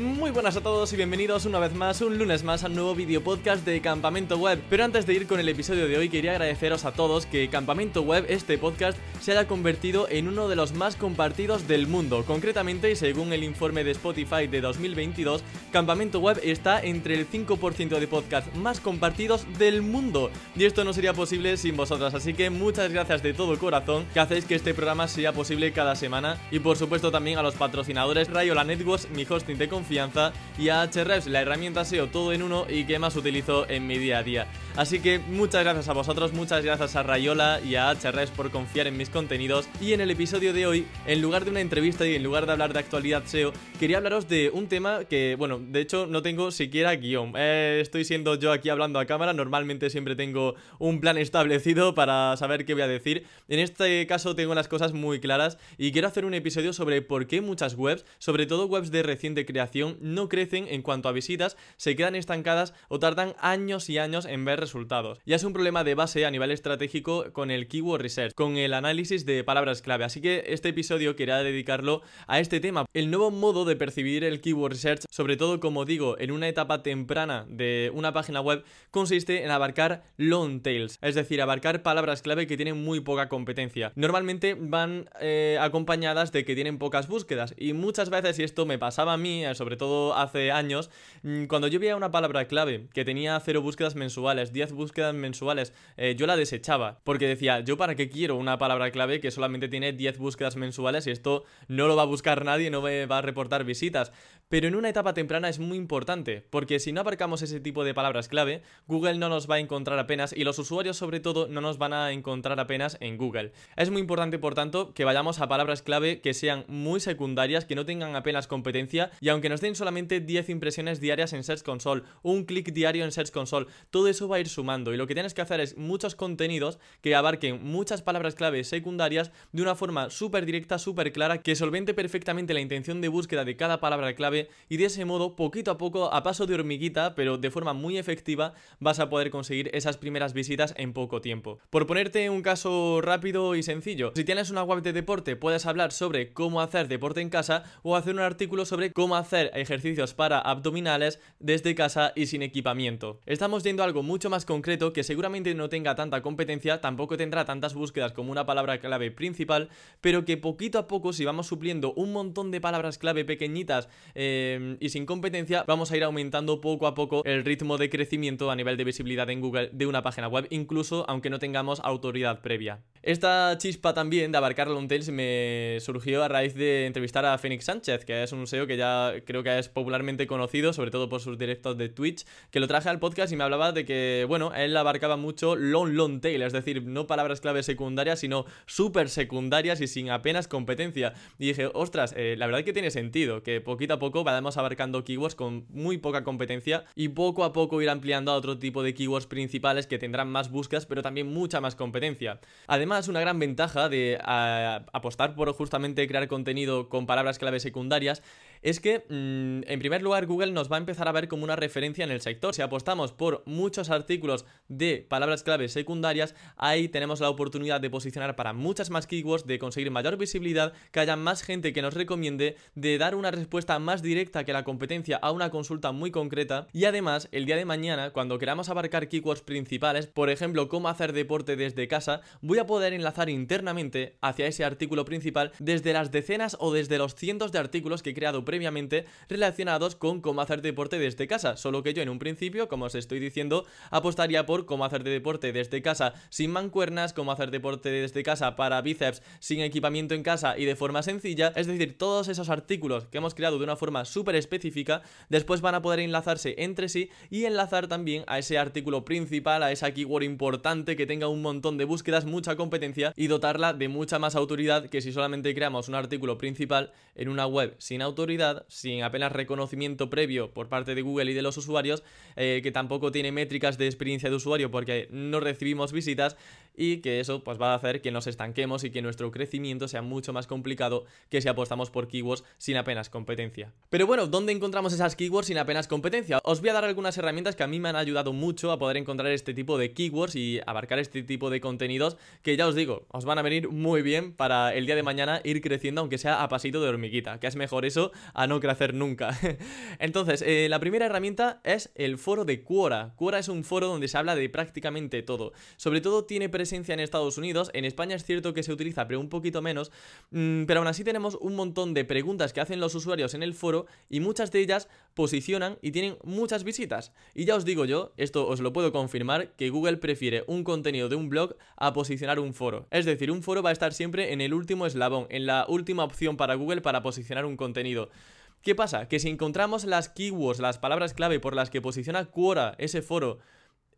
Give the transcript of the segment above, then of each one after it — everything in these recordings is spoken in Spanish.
Muy buenas a todos y bienvenidos una vez más, un lunes más al nuevo video podcast de Campamento Web. Pero antes de ir con el episodio de hoy, quería agradeceros a todos que Campamento Web, este podcast, se haya convertido en uno de los más compartidos del mundo. Concretamente, según el informe de Spotify de 2022, Campamento Web está entre el 5% de podcasts más compartidos del mundo. Y esto no sería posible sin vosotras, así que muchas gracias de todo corazón que hacéis que este programa sea posible cada semana. Y por supuesto también a los patrocinadores Rayola Networks, mi hosting de confianza, y a Ahrefs, la herramienta SEO todo en uno y que más utilizo en mi día a día. Así que muchas gracias a vosotros, muchas gracias a Rayola y a Ahrefs por confiar en mis contenidos. Y en el episodio de hoy, en lugar de una entrevista y en lugar de hablar de actualidad SEO, quería hablaros de un tema que, bueno, de hecho no tengo siquiera guion. Eh, estoy siendo yo aquí hablando a cámara, normalmente siempre tengo un plan establecido para saber qué voy a decir. En este caso tengo las cosas muy claras y quiero hacer un episodio sobre por qué muchas webs, sobre todo webs de reciente creación, no crecen en cuanto a visitas, se quedan estancadas o tardan años y años en ver resultados. Ya es un problema de base a nivel estratégico con el Keyword Research, con el análisis de palabras clave. Así que este episodio quería dedicarlo a este tema. El nuevo modo de percibir el Keyword Research, sobre todo como digo, en una etapa temprana de una página web, consiste en abarcar long tails, es decir, abarcar palabras clave que tienen muy poca competencia. Normalmente van eh, acompañadas de que tienen pocas búsquedas y muchas veces, y esto me pasaba a mí, sobre todo hace años, mm, cuando yo veía una palabra clave que tenía 0 búsquedas mensuales, 10 búsquedas mensuales, eh, yo la desechaba, porque decía, yo para qué quiero una palabra clave que solamente tiene 10 búsquedas mensuales y esto no lo va a buscar nadie, no me va a reportar visitas. Pero en una etapa temprana es muy importante, porque si no abarcamos ese tipo de palabras clave, Google no nos va a encontrar apenas y los usuarios sobre todo no nos van a encontrar apenas en Google. Es muy importante, por tanto, que vayamos a palabras clave que sean muy secundarias, que no tengan apenas competencia y aunque nos den solamente 10 impresiones diarias en Search Console, un clic diario en Search Console, todo eso va a ir sumando y lo que tienes que hacer es muchos contenidos que abarquen muchas palabras clave secundarias de una forma súper directa, súper clara, que solvente perfectamente la intención de búsqueda de cada palabra clave y de ese modo, poquito a poco, a paso de hormiguita, pero de forma muy efectiva, vas a poder conseguir esas primeras visitas en poco tiempo. Por ponerte un caso rápido y sencillo, si tienes una web de deporte, puedes hablar sobre cómo hacer deporte en casa o hacer un artículo sobre cómo hacer ejercicios para abdominales desde casa y sin equipamiento. Estamos viendo algo mucho más concreto que seguramente no tenga tanta competencia, tampoco tendrá tantas búsquedas como una palabra clave principal, pero que poquito a poco si vamos supliendo un montón de palabras clave pequeñitas eh, y sin competencia, vamos a ir aumentando poco a poco el ritmo de crecimiento a nivel de visibilidad en Google de una página web, incluso aunque no tengamos autoridad previa. Esta chispa también de abarcar long tails me surgió a raíz de entrevistar a Fénix Sánchez, que es un SEO que ya creo que es popularmente conocido, sobre todo por sus directos de Twitch, que lo traje al podcast y me hablaba de que, bueno, él abarcaba mucho long long tail, es decir, no palabras clave secundarias, sino súper secundarias y sin apenas competencia. Y dije, ostras, eh, la verdad que tiene sentido, que poquito a poco vayamos abarcando keywords con muy poca competencia y poco a poco ir ampliando a otro tipo de keywords principales que tendrán más búsquedas, pero también mucha más competencia. Además, una gran ventaja de apostar por justamente crear contenido con palabras clave secundarias es que, mm, en primer lugar, Google nos va a empezar a ver como una referencia en el sector. Si apostamos por muchos artículos de palabras clave secundarias, ahí tenemos la oportunidad de posicionar para muchas más keywords, de conseguir mayor visibilidad, que haya más gente que nos recomiende, de dar una respuesta más directa que la competencia a una consulta muy concreta. Y además, el día de mañana, cuando queramos abarcar keywords principales, por ejemplo, cómo hacer deporte desde casa, voy a poder enlazar internamente hacia ese artículo principal desde las decenas o desde los cientos de artículos que he creado previamente relacionados con cómo hacer deporte desde casa, solo que yo en un principio, como os estoy diciendo, apostaría por cómo hacer deporte desde casa sin mancuernas, cómo hacer deporte desde casa para bíceps sin equipamiento en casa y de forma sencilla, es decir, todos esos artículos que hemos creado de una forma súper específica, después van a poder enlazarse entre sí y enlazar también a ese artículo principal, a esa keyword importante que tenga un montón de búsquedas, mucha competencia y dotarla de mucha más autoridad que si solamente creamos un artículo principal en una web sin autoridad sin apenas reconocimiento previo por parte de Google y de los usuarios, eh, que tampoco tiene métricas de experiencia de usuario porque no recibimos visitas y que eso pues va a hacer que nos estanquemos y que nuestro crecimiento sea mucho más complicado que si apostamos por keywords sin apenas competencia. Pero bueno, ¿dónde encontramos esas keywords sin apenas competencia? Os voy a dar algunas herramientas que a mí me han ayudado mucho a poder encontrar este tipo de keywords y abarcar este tipo de contenidos que ya os digo, os van a venir muy bien para el día de mañana ir creciendo aunque sea a pasito de hormiguita, que es mejor eso a no crecer nunca. Entonces, eh, la primera herramienta es el foro de Quora. Quora es un foro donde se habla de prácticamente todo. Sobre todo tiene presencia en Estados Unidos. En España es cierto que se utiliza, pero un poquito menos. Mm, pero aún así tenemos un montón de preguntas que hacen los usuarios en el foro y muchas de ellas posicionan y tienen muchas visitas. Y ya os digo yo, esto os lo puedo confirmar, que Google prefiere un contenido de un blog a posicionar un foro. Es decir, un foro va a estar siempre en el último eslabón, en la última opción para Google para posicionar un contenido. ¿Qué pasa? Que si encontramos las keywords, las palabras clave por las que posiciona Quora ese foro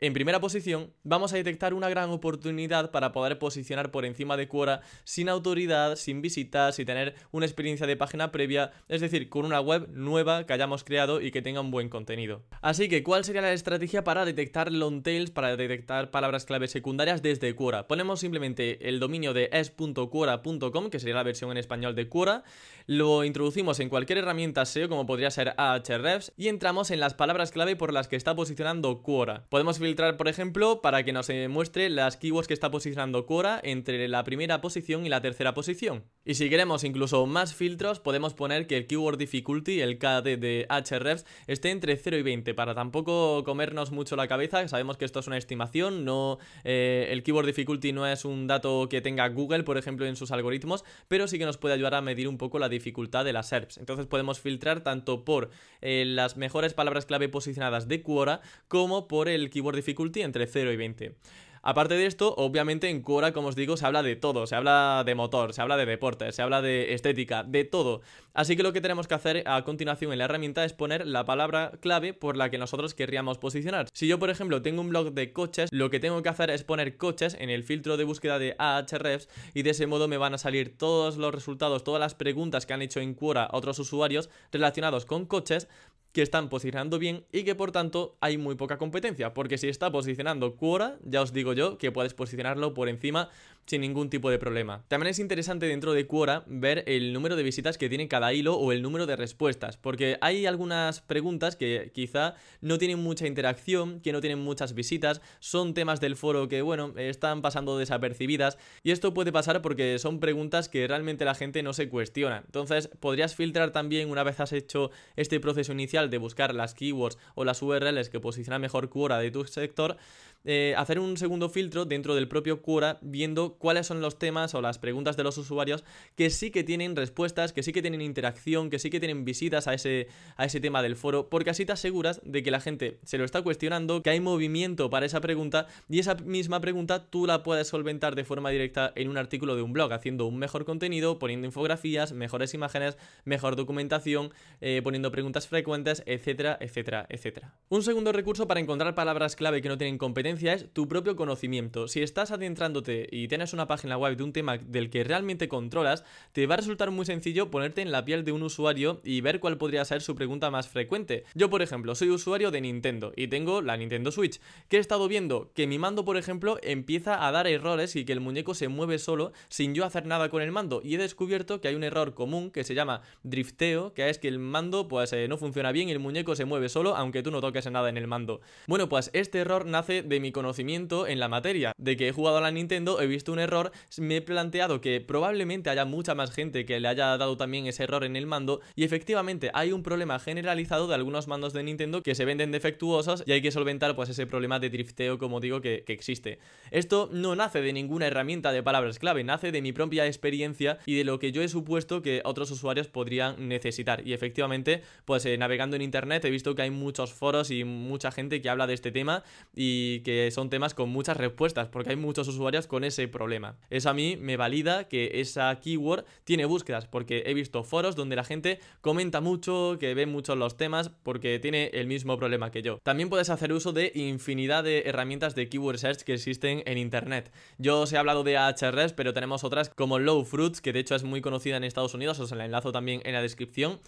en primera posición, vamos a detectar una gran oportunidad para poder posicionar por encima de Quora sin autoridad, sin visitas, sin tener una experiencia de página previa, es decir, con una web nueva que hayamos creado y que tenga un buen contenido. Así que, ¿cuál sería la estrategia para detectar long tails, para detectar palabras clave secundarias desde Quora? Ponemos simplemente el dominio de es.quora.com, que sería la versión en español de Quora, lo introducimos en cualquier herramienta SEO como podría ser Ahrefs y entramos en las palabras clave por las que está posicionando Quora. Podemos por ejemplo, para que nos muestre las keywords que está posicionando Quora entre la primera posición y la tercera posición. Y si queremos incluso más filtros, podemos poner que el keyword difficulty, el KD de Ahrefs, esté entre 0 y 20 para tampoco comernos mucho la cabeza. Sabemos que esto es una estimación, no eh, el keyword difficulty no es un dato que tenga Google, por ejemplo, en sus algoritmos, pero sí que nos puede ayudar a medir un poco la dificultad de las SERPs. Entonces podemos filtrar tanto por eh, las mejores palabras clave posicionadas de Quora como por el keyword difficulty entre 0 y 20. Aparte de esto, obviamente en Quora, como os digo, se habla de todo, se habla de motor, se habla de deporte, se habla de estética, de todo. Así que lo que tenemos que hacer a continuación en la herramienta es poner la palabra clave por la que nosotros querríamos posicionar. Si yo, por ejemplo, tengo un blog de coches, lo que tengo que hacer es poner coches en el filtro de búsqueda de Ahrefs y de ese modo me van a salir todos los resultados, todas las preguntas que han hecho en Quora otros usuarios relacionados con coches que están posicionando bien y que por tanto hay muy poca competencia, porque si está posicionando Quora, ya os digo yo que puedes posicionarlo por encima sin ningún tipo de problema. También es interesante dentro de Quora ver el número de visitas que tiene cada hilo o el número de respuestas, porque hay algunas preguntas que quizá no tienen mucha interacción, que no tienen muchas visitas, son temas del foro que, bueno, están pasando desapercibidas, y esto puede pasar porque son preguntas que realmente la gente no se cuestiona. Entonces, podrías filtrar también una vez has hecho este proceso inicial de buscar las keywords o las URLs que posicionan mejor Quora de tu sector, eh, hacer un segundo filtro dentro del propio Quora viendo cuáles son los temas o las preguntas de los usuarios que sí que tienen respuestas, que sí que tienen interacción, que sí que tienen visitas a ese, a ese tema del foro, porque así te aseguras de que la gente se lo está cuestionando, que hay movimiento para esa pregunta y esa misma pregunta tú la puedes solventar de forma directa en un artículo de un blog, haciendo un mejor contenido, poniendo infografías, mejores imágenes, mejor documentación, eh, poniendo preguntas frecuentes, etcétera, etcétera, etcétera. Un segundo recurso para encontrar palabras clave que no tienen competencia es tu propio conocimiento. Si estás adentrándote y tienes una página web de un tema del que realmente controlas, te va a resultar muy sencillo ponerte en la piel de un usuario y ver cuál podría ser su pregunta más frecuente. Yo, por ejemplo, soy usuario de Nintendo y tengo la Nintendo Switch. ¿Qué he estado viendo? Que mi mando, por ejemplo, empieza a dar errores y que el muñeco se mueve solo sin yo hacer nada con el mando. Y he descubierto que hay un error común que se llama drifteo, que es que el mando pues eh, no funciona bien y el muñeco se mueve solo aunque tú no toques nada en el mando. Bueno, pues este error nace de mi conocimiento en la materia. De que he jugado a la Nintendo, he visto un error, me he planteado que probablemente haya mucha más gente que le haya dado también ese error en el mando y efectivamente hay un problema generalizado de algunos mandos de Nintendo que se venden defectuosos y hay que solventar pues ese problema de drifteo como digo que, existe. Esto no nace de ninguna herramienta de palabras clave, nace de mi propia experiencia y de lo que yo he supuesto que otros usuarios podrían necesitar y efectivamente pues eh, navegando en internet he visto que hay muchos foros y mucha gente que habla de este tema y que son temas con muchas respuestas, porque hay muchos usuarios con ese problema. Eso a mí me valida que esa keyword tiene búsquedas, porque he visto foros donde la gente comenta mucho, que ve mucho los temas, porque tiene el mismo problema que yo. También puedes hacer uso de infinidad de herramientas de keyword search que existen en internet. Yo os he hablado de Ahrefs, pero tenemos otras como Low Fruits, que de hecho es muy conocida en Estados Unidos, os la enlazo también en la descripción.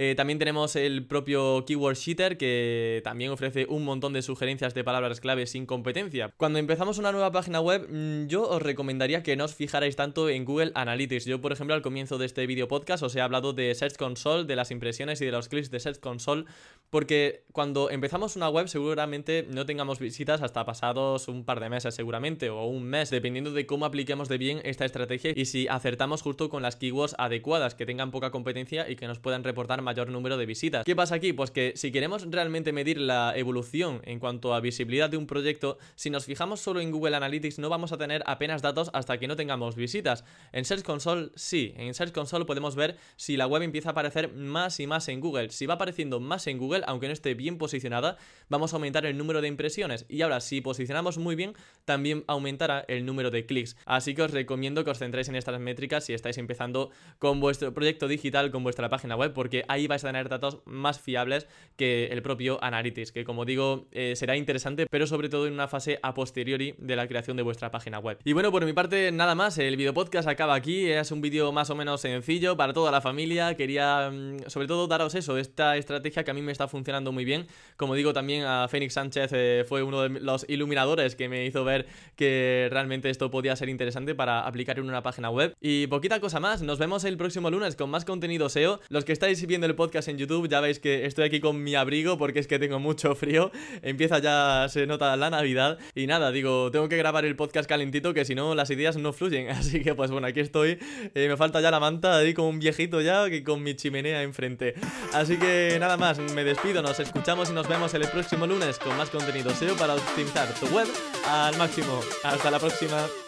Eh, también tenemos el propio Keyword Sheeter que también ofrece un montón de sugerencias de palabras clave sin competencia. Cuando empezamos una nueva página web, mm, yo os recomendaría que no os fijarais tanto en Google Analytics. Yo, por ejemplo, al comienzo de este video podcast os he hablado de Search Console, de las impresiones y de los clics de Search Console, porque cuando empezamos una web seguramente no tengamos visitas hasta pasados un par de meses seguramente o un mes, dependiendo de cómo apliquemos de bien esta estrategia y si acertamos justo con las keywords adecuadas, que tengan poca competencia y que nos puedan reportar mayor número de visitas. ¿Qué pasa aquí? Pues que si queremos realmente medir la evolución en cuanto a visibilidad de un proyecto, si nos fijamos solo en Google Analytics no vamos a tener apenas datos hasta que no tengamos visitas. En Search Console sí, en Search Console podemos ver si la web empieza a aparecer más y más en Google. Si va apareciendo más en Google, aunque no esté bien posicionada, vamos a aumentar el número de impresiones. Y ahora, si posicionamos muy bien, también aumentará el número de clics. Así que os recomiendo que os centréis en estas métricas si estáis empezando con vuestro proyecto digital, con vuestra página web, porque ahí vais a tener datos más fiables que el propio Analytics, que como digo, eh, será interesante, pero sobre todo en una fase a posteriori de la creación de vuestra página web. Y bueno, por mi parte, nada más, el video podcast acaba aquí, es un vídeo más o menos sencillo para toda la familia, quería mm, sobre todo daros eso, esta estrategia que a mí me está funcionando muy bien, como digo también a Fénix Sánchez eh, fue uno de los iluminadores que me hizo ver que realmente esto podía ser interesante para aplicar en una página web. Y poquita cosa más, nos vemos el próximo lunes con más contenido SEO. Los que estáis el podcast en YouTube ya veis que estoy aquí con mi abrigo porque es que tengo mucho frío, empieza ya, se nota la Navidad y nada, digo, tengo que grabar el podcast calentito que si no las ideas no fluyen, así que pues bueno, aquí estoy, eh, me falta ya la manta ahí como un viejito ya que con mi chimenea enfrente. Así que nada más, me despido, nos escuchamos y nos vemos el próximo lunes con más contenido SEO para optimizar tu web al máximo. Hasta la próxima.